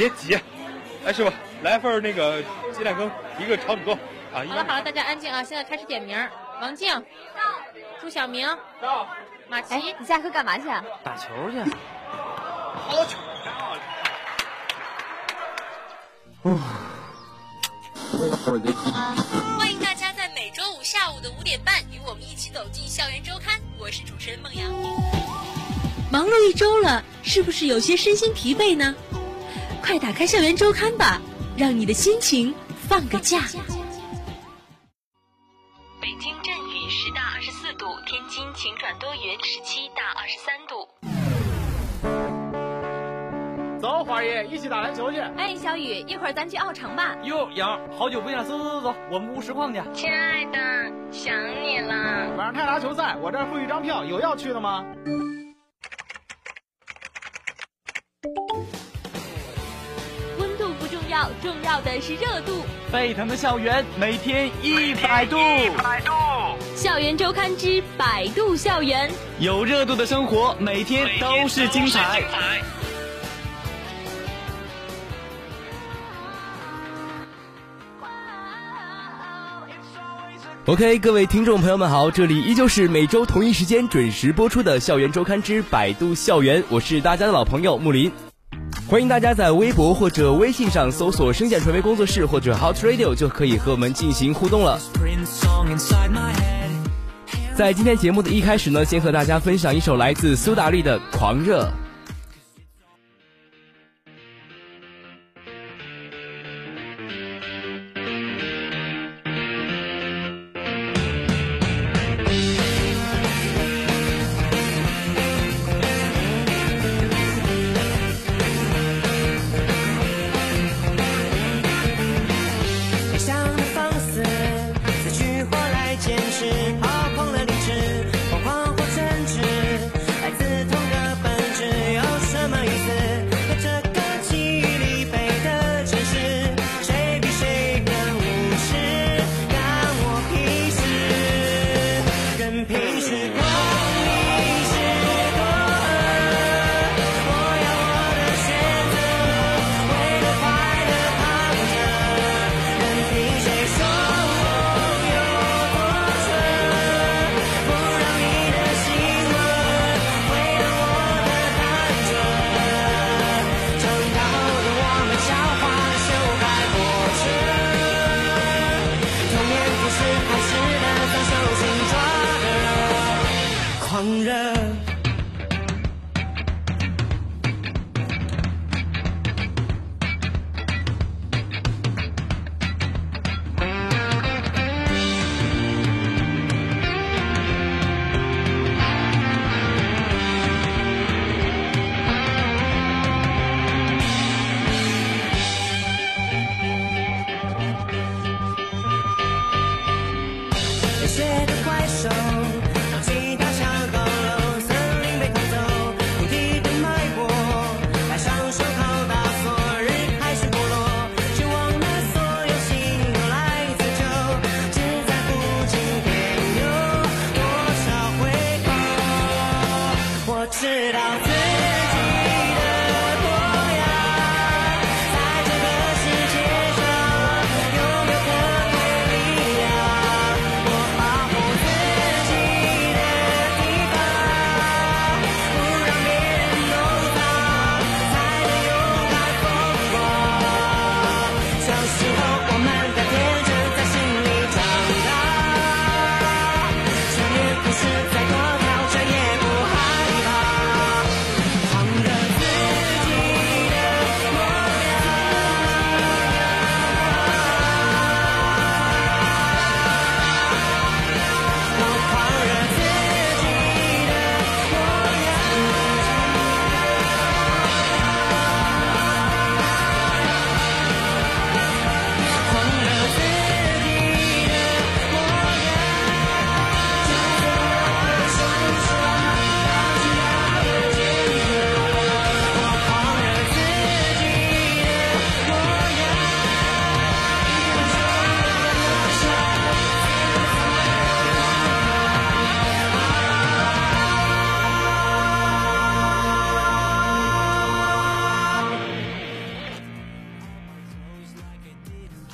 别急。哎，师傅，来份那个鸡蛋羹，一个炒土豆啊。好了好了，大家安静啊！现在开始点名。王静，到。朱小明，到。马琪，你下课干嘛去啊？打球去。好球！欢迎大家在每周五下午的五点半与我们一起走进校园周刊。我是主持人孟阳。忙碌一周了，是不是有些身心疲惫呢？快打开校园周刊吧，让你的心情放个假。北京阵雨十到二十四度，天津晴转多云十七到二十三度。走，花爷，一起打篮球去。哎，小雨，一会儿咱去奥城吧。哟，杨，好久不见，走走走走，我们屋实况去。亲爱的，想你了。晚上泰达球赛，我这儿附一张票，有要去的吗？重要，的是热度。沸腾的校园，每天一百度。一百度。校园周刊之百度校园，有热度的生活，每天都是精彩。OK，各位听众朋友们好，这里依旧是每周同一时间准时播出的《校园周刊之百度校园》，我是大家的老朋友木林，欢迎大家在微博或者微信上搜索“声线传媒工作室”或者 Hot Radio，就可以和我们进行互动了。在今天节目的一开始呢，先和大家分享一首来自苏打绿的《狂热》。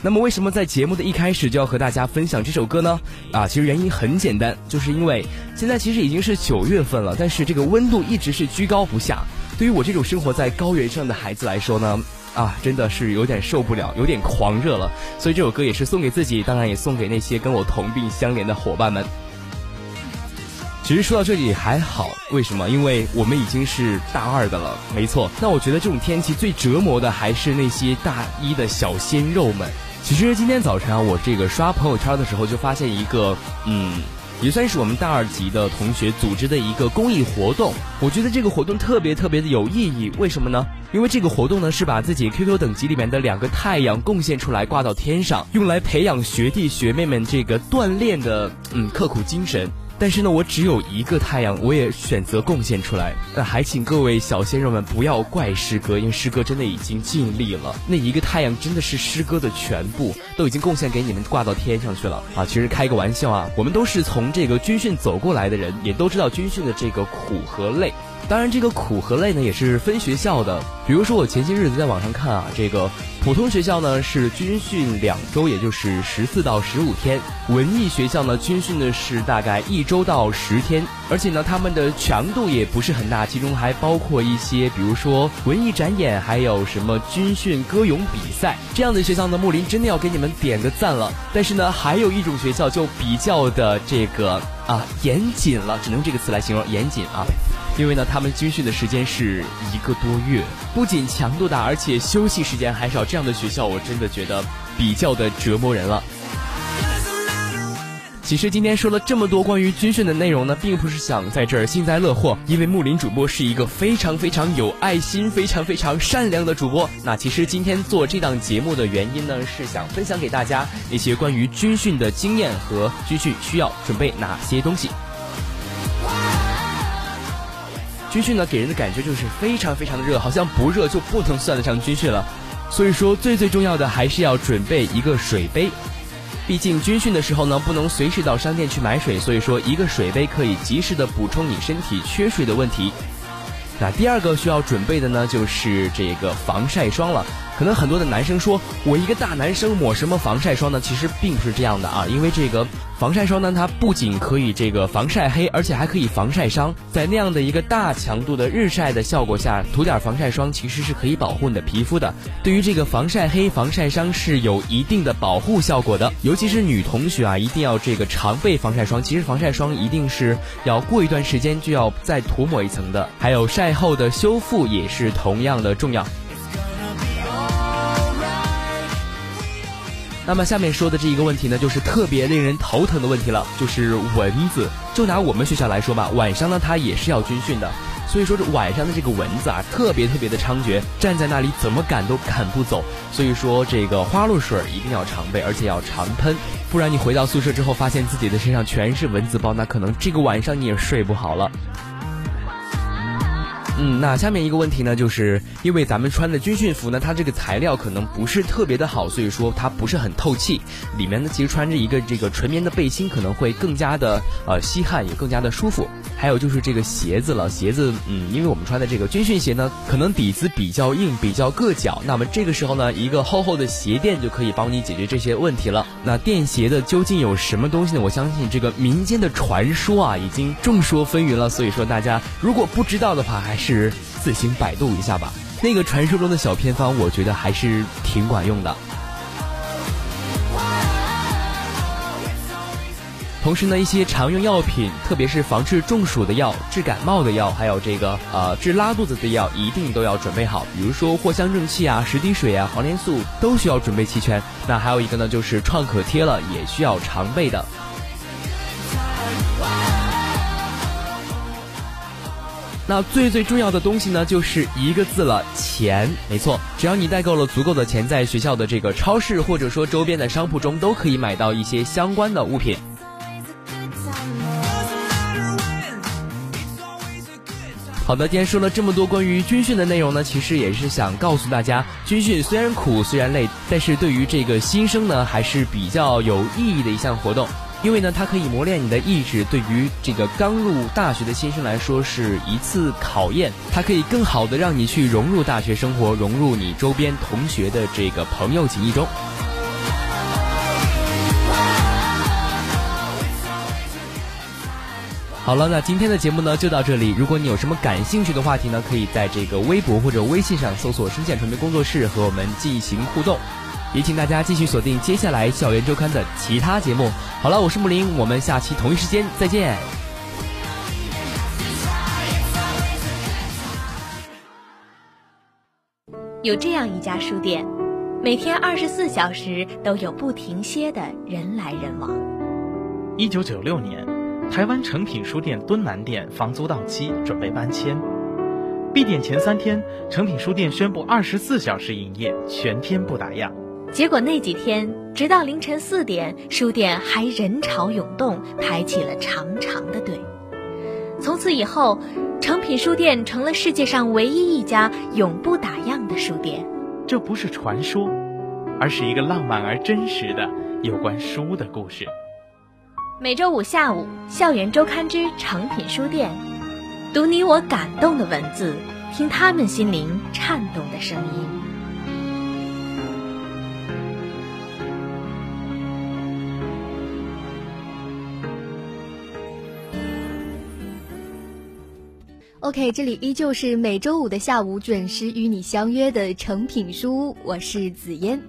那么为什么在节目的一开始就要和大家分享这首歌呢？啊，其实原因很简单，就是因为现在其实已经是九月份了，但是这个温度一直是居高不下。对于我这种生活在高原上的孩子来说呢，啊，真的是有点受不了，有点狂热了。所以这首歌也是送给自己，当然也送给那些跟我同病相怜的伙伴们。其实说到这里还好，为什么？因为我们已经是大二的了，没错。那我觉得这种天气最折磨的还是那些大一的小鲜肉们。其实今天早晨啊，我这个刷朋友圈的时候就发现一个，嗯，也算是我们大二级的同学组织的一个公益活动。我觉得这个活动特别特别的有意义，为什么呢？因为这个活动呢是把自己 QQ 等级里面的两个太阳贡献出来挂到天上，用来培养学弟学妹们这个锻炼的嗯刻苦精神。但是呢，我只有一个太阳，我也选择贡献出来。那还请各位小鲜肉们不要怪师哥，因为师哥真的已经尽力了。那一个太阳真的是师哥的全部，都已经贡献给你们挂到天上去了啊！其实开个玩笑啊，我们都是从这个军训走过来的人，也都知道军训的这个苦和累。当然，这个苦和累呢也是分学校的。比如说，我前些日子在网上看啊，这个普通学校呢是军训两周，也就是十四到十五天；文艺学校呢军训的是大概一周到十天，而且呢他们的强度也不是很大，其中还包括一些，比如说文艺展演，还有什么军训歌咏比赛这样的学校呢。木林真的要给你们点个赞了。但是呢，还有一种学校就比较的这个啊严谨了，只能这个词来形容严谨啊。因为呢，他们军训的时间是一个多月，不仅强度大，而且休息时间还少。这样的学校，我真的觉得比较的折磨人了。其实今天说了这么多关于军训的内容呢，并不是想在这儿幸灾乐祸，因为木林主播是一个非常非常有爱心、非常非常善良的主播。那其实今天做这档节目的原因呢，是想分享给大家一些关于军训的经验和军训需要准备哪些东西。军训呢，给人的感觉就是非常非常的热，好像不热就不能算得上军训了。所以说，最最重要的还是要准备一个水杯。毕竟军训的时候呢，不能随时到商店去买水，所以说一个水杯可以及时的补充你身体缺水的问题。那第二个需要准备的呢，就是这个防晒霜了。可能很多的男生说，我一个大男生抹什么防晒霜呢？其实并不是这样的啊，因为这个防晒霜呢，它不仅可以这个防晒黑，而且还可以防晒伤。在那样的一个大强度的日晒的效果下，涂点防晒霜其实是可以保护你的皮肤的。对于这个防晒黑、防晒伤是有一定的保护效果的。尤其是女同学啊，一定要这个常备防晒霜。其实防晒霜一定是要过一段时间就要再涂抹一层的。还有晒后的修复也是同样的重要。那么下面说的这一个问题呢，就是特别令人头疼的问题了，就是蚊子。就拿我们学校来说吧，晚上呢它也是要军训的，所以说这晚上的这个蚊子啊，特别特别的猖獗，站在那里怎么赶都赶不走。所以说这个花露水一定要常备，而且要常喷，不然你回到宿舍之后，发现自己的身上全是蚊子包，那可能这个晚上你也睡不好了。嗯，那下面一个问题呢，就是因为咱们穿的军训服呢，它这个材料可能不是特别的好，所以说它不是很透气。里面呢，其实穿着一个这个纯棉的背心，可能会更加的呃吸汗，也更加的舒服。还有就是这个鞋子了，鞋子，嗯，因为我们穿的这个军训鞋呢，可能底子比较硬，比较硌脚。那么这个时候呢，一个厚厚的鞋垫就可以帮你解决这些问题了。那垫鞋的究竟有什么东西呢？我相信这个民间的传说啊，已经众说纷纭了。所以说大家如果不知道的话，还是。是自行百度一下吧，那个传说中的小偏方，我觉得还是挺管用的。同时呢，一些常用药品，特别是防治中暑的药、治感冒的药，还有这个呃治拉肚子的药，一定都要准备好。比如说藿香正气啊、十滴水啊、黄连素都需要准备齐全。那还有一个呢，就是创可贴了，也需要常备的。那最最重要的东西呢，就是一个字了，钱。没错，只要你带够了足够的钱，在学校的这个超市或者说周边的商铺中，都可以买到一些相关的物品。好的，今天说了这么多关于军训的内容呢，其实也是想告诉大家，军训虽然苦，虽然累，但是对于这个新生呢，还是比较有意义的一项活动。因为呢它可以磨练你的意志对于这个刚入大学的新生来说是一次考验它可以更好的让你去融入大学生活融入你周边同学的这个朋友情谊中。好了那今天的节目呢就到这里。如果你有什么感兴趣的话题呢可以在这个微博或者微信上搜索深浅传媒工作室和我们进行互动。也请大家继续锁定接下来《校园周刊》的其他节目。好了，我是木林，我们下期同一时间再见。有这样一家书店，每天二十四小时都有不停歇的人来人往。一九九六年。台湾诚品书店敦南店房租到期，准备搬迁。闭店前三天，诚品书店宣布二十四小时营业，全天不打烊。结果那几天，直到凌晨四点，书店还人潮涌动，排起了长长的队。从此以后，诚品书店成了世界上唯一一家永不打烊的书店。这不是传说，而是一个浪漫而真实的有关书的故事。每周五下午，《校园周刊》之诚品书店，读你我感动的文字，听他们心灵颤动的声音。OK，这里依旧是每周五的下午准时与你相约的成品书屋，我是紫嫣。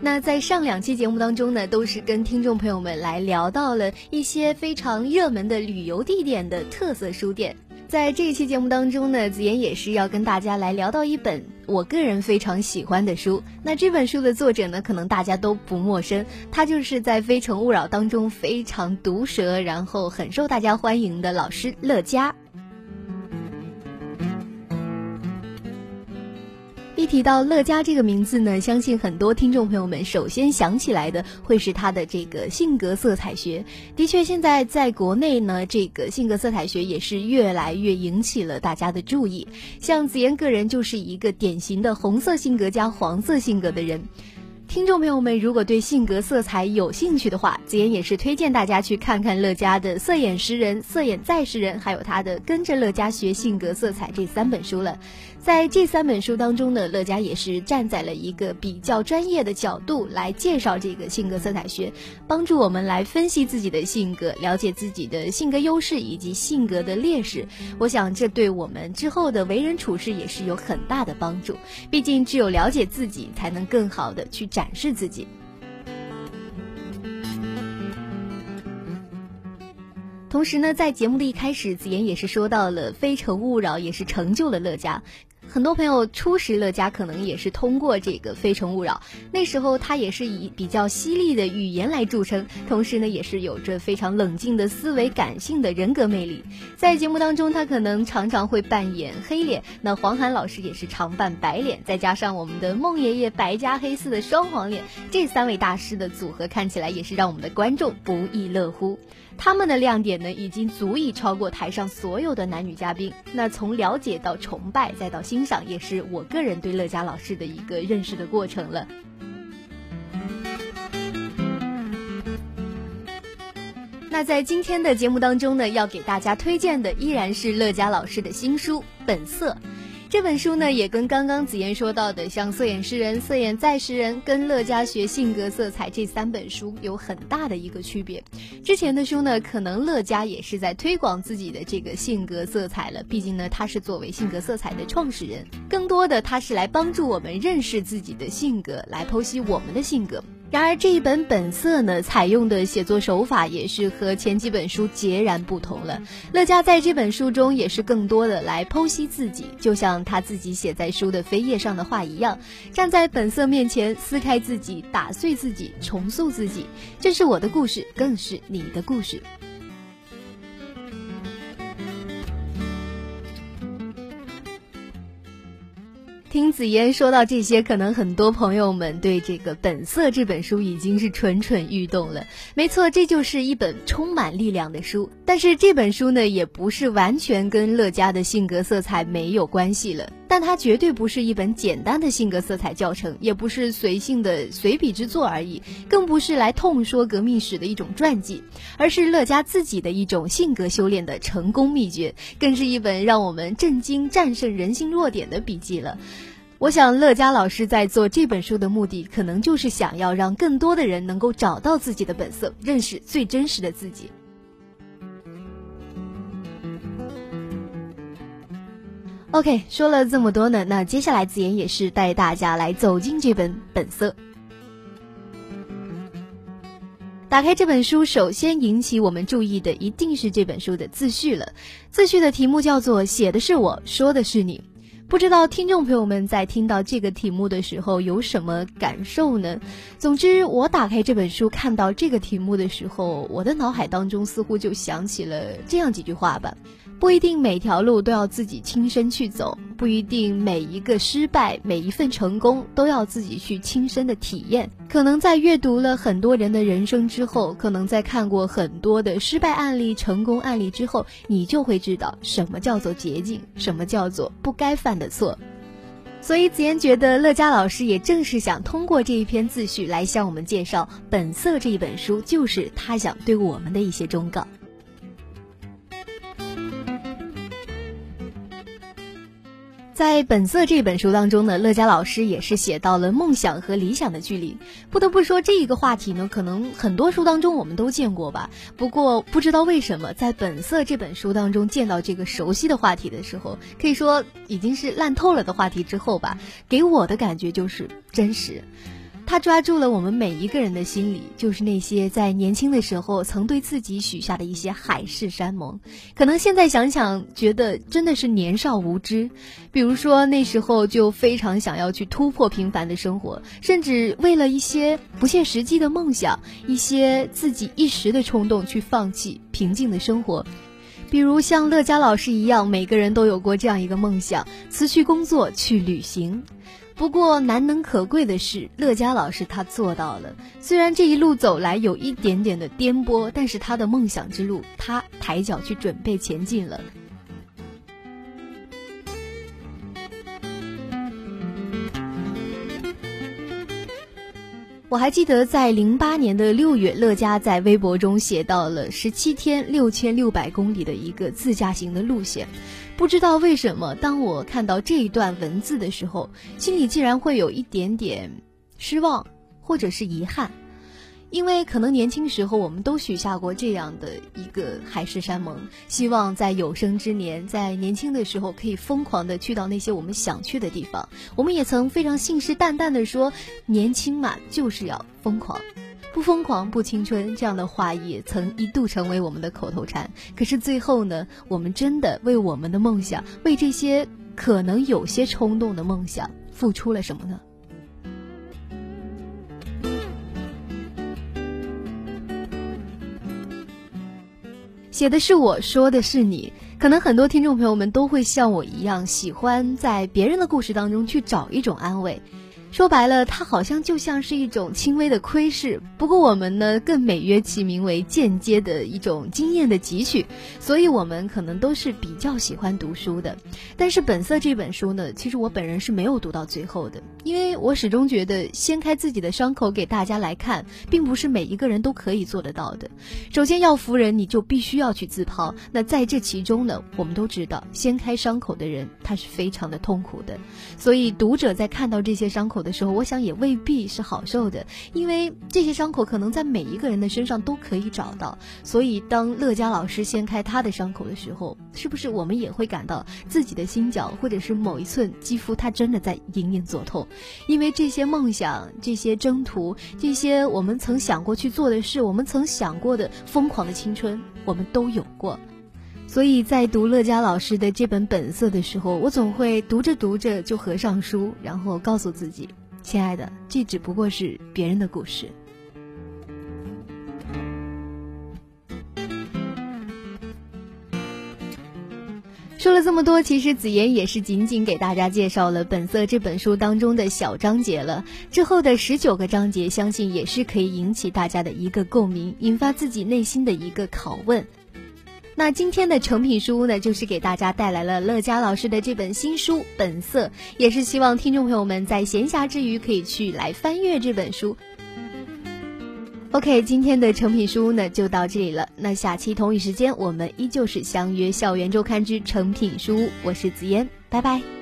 那在上两期节目当中呢，都是跟听众朋友们来聊到了一些非常热门的旅游地点的特色书店。在这一期节目当中呢，子妍也是要跟大家来聊到一本我个人非常喜欢的书。那这本书的作者呢，可能大家都不陌生，他就是在《非诚勿扰》当中非常毒舌，然后很受大家欢迎的老师乐嘉。提到乐嘉这个名字呢，相信很多听众朋友们首先想起来的会是他的这个性格色彩学。的确，现在在国内呢，这个性格色彩学也是越来越引起了大家的注意。像子妍个人就是一个典型的红色性格加黄色性格的人。听众朋友们，如果对性格色彩有兴趣的话，子妍也是推荐大家去看看乐嘉的《色眼识人》《色眼再识人》，还有他的《跟着乐嘉学性格色彩》这三本书了。在这三本书当中呢，乐嘉也是站在了一个比较专业的角度来介绍这个性格色彩学，帮助我们来分析自己的性格，了解自己的性格优势以及性格的劣势。我想这对我们之后的为人处事也是有很大的帮助。毕竟只有了解自己，才能更好的去展示自己。同时呢，在节目的一开始，子妍也是说到了《非诚勿扰》，也是成就了乐嘉。很多朋友初识乐嘉，可能也是通过这个《非诚勿扰》。那时候他也是以比较犀利的语言来著称，同时呢，也是有着非常冷静的思维、感性的人格魅力。在节目当中，他可能常常会扮演黑脸，那黄涵老师也是常扮白脸，再加上我们的孟爷爷白加黑丝的双黄脸，这三位大师的组合看起来也是让我们的观众不亦乐乎。他们的亮点呢，已经足以超过台上所有的男女嘉宾。那从了解到崇拜，再到欣赏，也是我个人对乐嘉老师的一个认识的过程了。那在今天的节目当中呢，要给大家推荐的依然是乐嘉老师的新书《本色》。这本书呢，也跟刚刚紫妍说到的像《色眼识人》《色眼再识人》跟乐嘉学性格色彩这三本书有很大的一个区别。之前的书呢，可能乐嘉也是在推广自己的这个性格色彩了，毕竟呢，他是作为性格色彩的创始人，更多的他是来帮助我们认识自己的性格，来剖析我们的性格。然而这一本本色呢，采用的写作手法也是和前几本书截然不同了。乐嘉在这本书中也是更多的来剖析自己，就像他自己写在书的扉页上的话一样，站在本色面前撕开自己，打碎自己，重塑自己。这是我的故事，更是你的故事。听紫嫣说到这些，可能很多朋友们对这个《本色》这本书已经是蠢蠢欲动了。没错，这就是一本充满力量的书。但是这本书呢，也不是完全跟乐嘉的性格色彩没有关系了。但它绝对不是一本简单的性格色彩教程，也不是随性的随笔之作而已，更不是来痛说革命史的一种传记，而是乐嘉自己的一种性格修炼的成功秘诀，更是一本让我们震惊、战胜人性弱点的笔记了。我想乐嘉老师在做这本书的目的，可能就是想要让更多的人能够找到自己的本色，认识最真实的自己。OK，说了这么多呢，那接下来子言也是带大家来走进这本《本色》。打开这本书，首先引起我们注意的一定是这本书的自序了。自序的题目叫做“写的是我，说的是你”。不知道听众朋友们在听到这个题目的时候有什么感受呢？总之，我打开这本书看到这个题目的时候，我的脑海当中似乎就想起了这样几句话吧。不一定每条路都要自己亲身去走，不一定每一个失败、每一份成功都要自己去亲身的体验。可能在阅读了很多人的人生之后，可能在看过很多的失败案例、成功案例之后，你就会知道什么叫做捷径，什么叫做不该犯的错。所以子言觉得，乐嘉老师也正是想通过这一篇自序来向我们介绍《本色》这一本书，就是他想对我们的一些忠告。在《本色》这本书当中呢，乐嘉老师也是写到了梦想和理想的距离。不得不说，这一个话题呢，可能很多书当中我们都见过吧。不过，不知道为什么，在《本色》这本书当中见到这个熟悉的话题的时候，可以说已经是烂透了的话题之后吧，给我的感觉就是真实。他抓住了我们每一个人的心理，就是那些在年轻的时候曾对自己许下的一些海誓山盟。可能现在想想，觉得真的是年少无知。比如说那时候就非常想要去突破平凡的生活，甚至为了一些不切实际的梦想，一些自己一时的冲动去放弃平静的生活。比如像乐嘉老师一样，每个人都有过这样一个梦想：辞去工作去旅行。不过难能可贵的是，乐嘉老师他做到了。虽然这一路走来有一点点的颠簸，但是他的梦想之路，他抬脚去准备前进了。我还记得在零八年的六月，乐嘉在微博中写到了十七天六千六百公里的一个自驾行的路线。不知道为什么，当我看到这一段文字的时候，心里竟然会有一点点失望，或者是遗憾，因为可能年轻时候我们都许下过这样的一个海誓山盟，希望在有生之年，在年轻的时候可以疯狂的去到那些我们想去的地方。我们也曾非常信誓旦旦的说，年轻嘛就是要疯狂。不疯狂不青春，这样的话也曾一度成为我们的口头禅。可是最后呢，我们真的为我们的梦想，为这些可能有些冲动的梦想，付出了什么呢？写的是我说的是你，可能很多听众朋友们都会像我一样，喜欢在别人的故事当中去找一种安慰。说白了，它好像就像是一种轻微的窥视。不过我们呢，更美曰其名为间接的一种经验的汲取。所以，我们可能都是比较喜欢读书的。但是，《本色》这本书呢，其实我本人是没有读到最后的，因为我始终觉得掀开自己的伤口给大家来看，并不是每一个人都可以做得到的。首先要服人，你就必须要去自抛。那在这其中呢，我们都知道，掀开伤口的人他是非常的痛苦的。所以，读者在看到这些伤口。的时候，我想也未必是好受的，因为这些伤口可能在每一个人的身上都可以找到。所以，当乐嘉老师掀开他的伤口的时候，是不是我们也会感到自己的心角或者是某一寸肌肤，它真的在隐隐作痛？因为这些梦想、这些征途、这些我们曾想过去做的事、我们曾想过的疯狂的青春，我们都有过。所以在读乐嘉老师的这本《本色》的时候，我总会读着读着就合上书，然后告诉自己：“亲爱的，这只不过是别人的故事。”说了这么多，其实子妍也是仅仅给大家介绍了《本色》这本书当中的小章节了。之后的十九个章节，相信也是可以引起大家的一个共鸣，引发自己内心的一个拷问。那今天的成品书屋呢，就是给大家带来了乐嘉老师的这本新书《本色》，也是希望听众朋友们在闲暇之余可以去来翻阅这本书。OK，今天的成品书屋呢就到这里了。那下期同一时间，我们依旧是相约《校园周刊》之成品书屋，我是紫嫣，拜拜。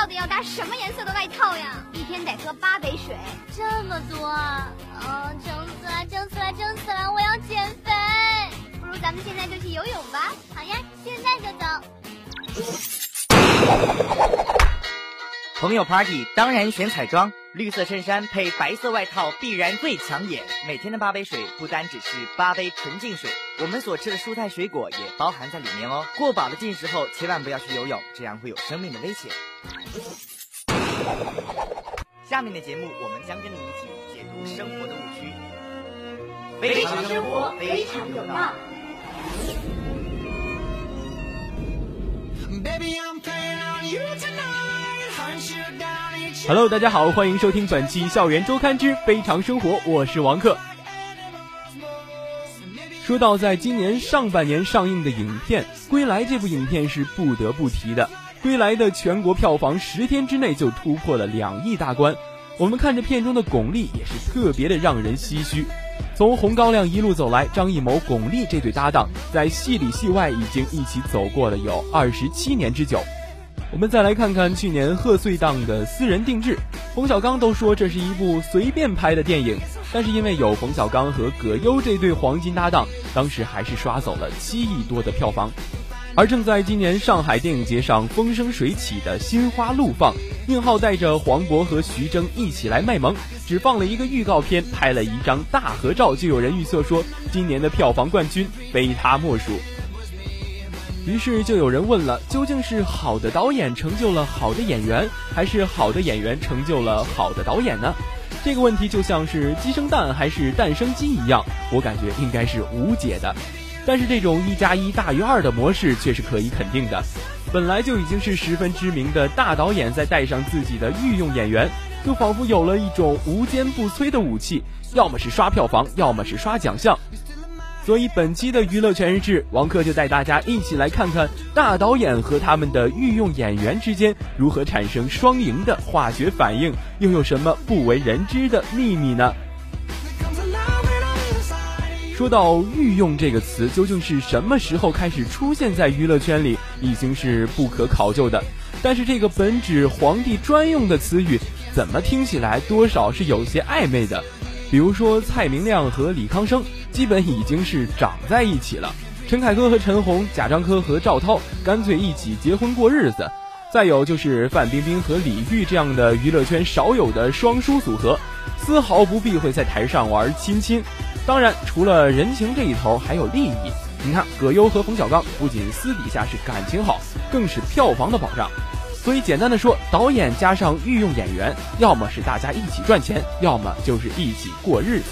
到底要搭什么颜色的外套呀？一天得喝八杯水，这么多啊！哦，撑死了，撑死了，撑死了！我要减肥。不如咱们现在就去游泳吧。好呀，现在就走。朋友 party 当然选彩妆，绿色衬衫配白色外套必然最抢眼。每天的八杯水不单只是八杯纯净水，我们所吃的蔬菜水果也包含在里面哦。过饱的进食后，千万不要去游泳，这样会有生命的危险。下面的节目，我们将跟你一起解读生活的误区。非常生活，非常有道。Hello，大家好，欢迎收听本期《校园周刊之非常生活》，我是王克。说到在今年上半年上映的影片《归来》，这部影片是不得不提的。《归来》的全国票房十天之内就突破了两亿大关，我们看着片中的巩俐也是特别的让人唏嘘。从洪高亮一路走来，张艺谋、巩俐这对搭档在戏里戏外已经一起走过了有二十七年之久。我们再来看看去年贺岁档的《私人定制》，冯小刚都说这是一部随便拍的电影，但是因为有冯小刚和葛优这对黄金搭档，当时还是刷走了七亿多的票房。而正在今年上海电影节上风生水起的《心花怒放》，宁浩带着黄渤和徐峥一起来卖萌，只放了一个预告片，拍了一张大合照，就有人预测说今年的票房冠军非他莫属。于是就有人问了：究竟是好的导演成就了好的演员，还是好的演员成就了好的导演呢？这个问题就像是鸡生蛋还是蛋生鸡一样，我感觉应该是无解的。但是这种一加一大于二的模式却是可以肯定的。本来就已经是十分知名的大导演，再带上自己的御用演员，就仿佛有了一种无坚不摧的武器，要么是刷票房，要么是刷奖项。所以本期的娱乐全日制，王克就带大家一起来看看大导演和他们的御用演员之间如何产生双赢的化学反应，又有什么不为人知的秘密呢？说到御用这个词，究竟是什么时候开始出现在娱乐圈里，已经是不可考究的。但是这个本指皇帝专用的词语，怎么听起来多少是有些暧昧的？比如说蔡明亮和李康生，基本已经是长在一起了；陈凯歌和陈红，贾樟柯和赵涛，干脆一起结婚过日子。再有就是范冰冰和李玉这样的娱乐圈少有的双姝组合，丝毫不避讳在台上玩亲亲。当然，除了人情这一头，还有利益。你看，葛优和冯小刚不仅私底下是感情好，更是票房的保障。所以，简单的说，导演加上御用演员，要么是大家一起赚钱，要么就是一起过日子。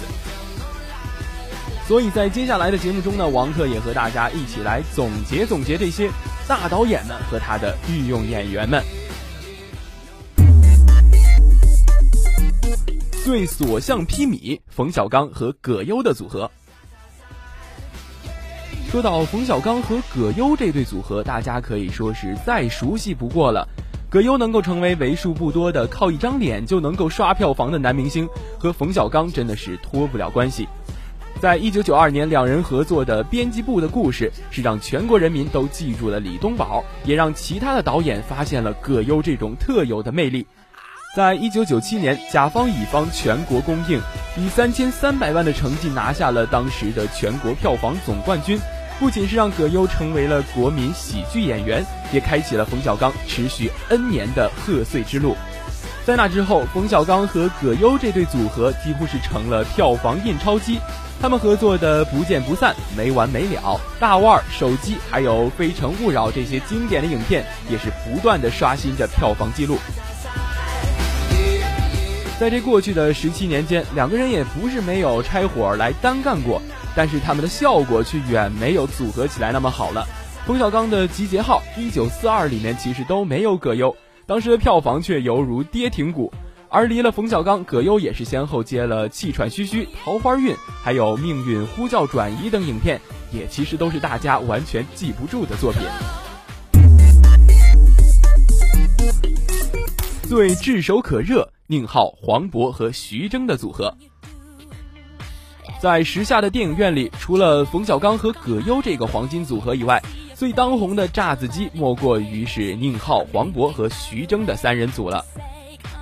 所以在接下来的节目中呢，王克也和大家一起来总结总结这些大导演们和他的御用演员们。最所向披靡，冯小刚和葛优的组合。说到冯小刚和葛优这对组合，大家可以说是再熟悉不过了。葛优能够成为为数不多的靠一张脸就能够刷票房的男明星，和冯小刚真的是脱不了关系。在一九九二年，两人合作的《编辑部的故事》是让全国人民都记住了李东宝，也让其他的导演发现了葛优这种特有的魅力。在一九九七年，甲方乙方全国公映，以三千三百万的成绩拿下了当时的全国票房总冠军，不仅是让葛优成为了国民喜剧演员，也开启了冯小刚持续 N 年的贺岁之路。在那之后，冯小刚和葛优这对组合几乎是成了票房印钞机，他们合作的《不见不散》《没完没了》《大腕》《手机》还有《非诚勿扰》这些经典的影片，也是不断的刷新着票房记录。在这过去的十七年间，两个人也不是没有拆伙来单干过，但是他们的效果却远没有组合起来那么好了。冯小刚的《集结号》《一九四二》里面其实都没有葛优，当时的票房却犹如跌停股。而离了冯小刚，葛优也是先后接了《气喘吁吁》《桃花运》还有《命运呼叫转移》等影片，也其实都是大家完全记不住的作品。最炙手可热。宁浩、黄渤和徐峥的组合，在时下的电影院里，除了冯小刚和葛优这个黄金组合以外，最当红的炸子鸡莫过于是宁浩、黄渤和徐峥的三人组了。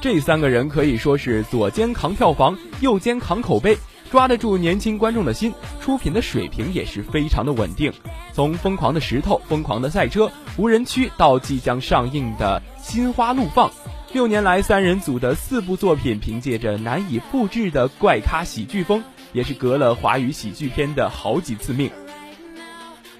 这三个人可以说是左肩扛票房，右肩扛口碑，抓得住年轻观众的心，出品的水平也是非常的稳定。从《疯狂的石头》《疯狂的赛车》《无人区》到即将上映的《心花怒放》，六年来三人组的四部作品，凭借着难以复制的怪咖喜剧风，也是革了华语喜剧片的好几次命。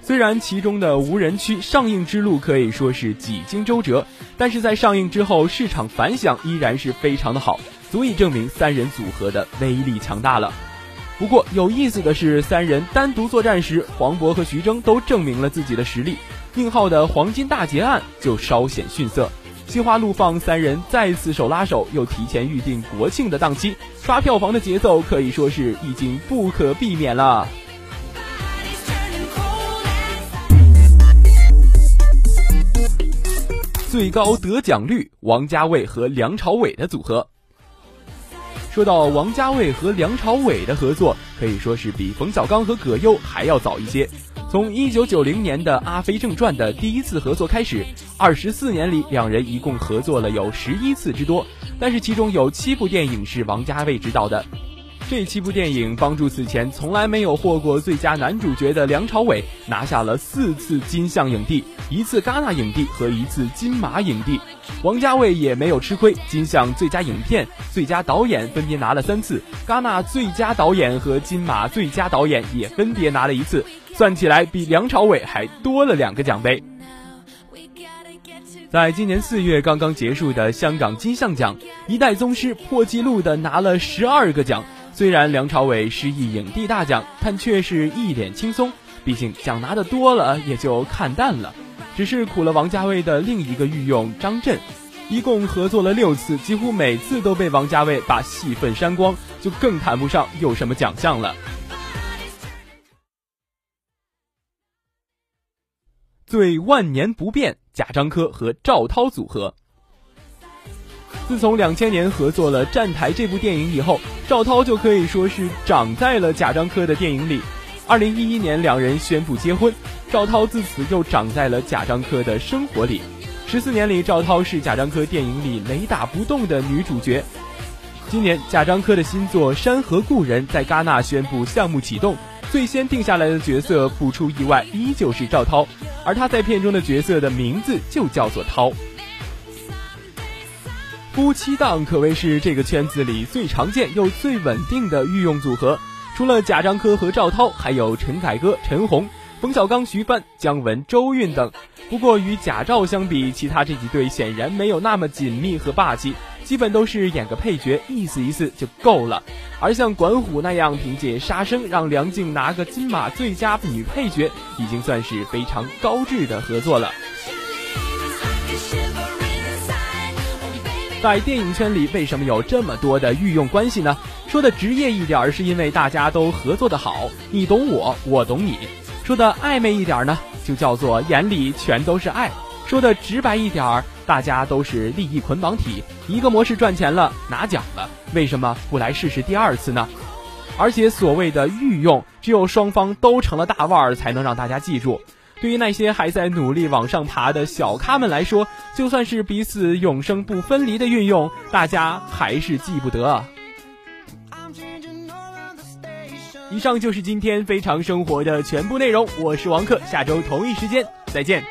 虽然其中的《无人区》上映之路可以说是几经周折，但是在上映之后，市场反响依然是非常的好，足以证明三人组合的威力强大了。不过有意思的是，三人单独作战时，黄渤和徐峥都证明了自己的实力。宁浩的《黄金大劫案》就稍显逊色，《心花怒放》三人再次手拉手，又提前预定国庆的档期，刷票房的节奏可以说是已经不可避免了。最高得奖率，王家卫和梁朝伟的组合。说到王家卫和梁朝伟的合作，可以说是比冯小刚和葛优还要早一些。从一九九零年的《阿飞正传》的第一次合作开始，二十四年里，两人一共合作了有十一次之多。但是其中有七部电影是王家卫执导的。这七部电影帮助此前从来没有获过最佳男主角的梁朝伟拿下了四次金像影帝、一次戛纳影帝和一次金马影帝。王家卫也没有吃亏，金像最佳影片、最佳导演分别拿了三次，戛纳最佳导演和金马最佳导演也分别拿了一次，算起来比梁朝伟还多了两个奖杯。在今年四月刚刚结束的香港金像奖，一代宗师破纪录的拿了十二个奖。虽然梁朝伟失意影帝大奖，但却是一脸轻松。毕竟奖拿的多了，也就看淡了。只是苦了王家卫的另一个御用张震，一共合作了六次，几乎每次都被王家卫把戏份删光，就更谈不上有什么奖项了。最万年不变，贾樟柯和赵涛组合。自从两千年合作了《站台》这部电影以后，赵涛就可以说是长在了贾樟柯的电影里。二零一一年，两人宣布结婚，赵涛自此又长在了贾樟柯的生活里。十四年里，赵涛是贾樟柯电影里雷打不动的女主角。今年，贾樟柯的新作《山河故人》在戛纳宣布项目启动，最先定下来的角色不出意外依旧是赵涛，而他在片中的角色的名字就叫做涛。夫妻档可谓是这个圈子里最常见又最稳定的御用组合。除了贾樟柯和赵涛，还有陈凯歌、陈红、冯小刚、徐帆、姜文、周韵等。不过与贾赵相比，其他这几对显然没有那么紧密和霸气，基本都是演个配角，意思意思就够了。而像管虎那样凭借《杀生》让梁静拿个金马最佳女配角，已经算是非常高质的合作了。在电影圈里，为什么有这么多的御用关系呢？说的职业一点，是因为大家都合作的好，你懂我，我懂你；说的暧昧一点呢，就叫做眼里全都是爱；说的直白一点，大家都是利益捆绑体，一个模式赚钱了，拿奖了，为什么不来试试第二次呢？而且所谓的御用，只有双方都成了大腕儿，才能让大家记住。对于那些还在努力往上爬的小咖们来说，就算是彼此永生不分离的运用，大家还是记不得。以上就是今天非常生活的全部内容，我是王克，下周同一时间再见。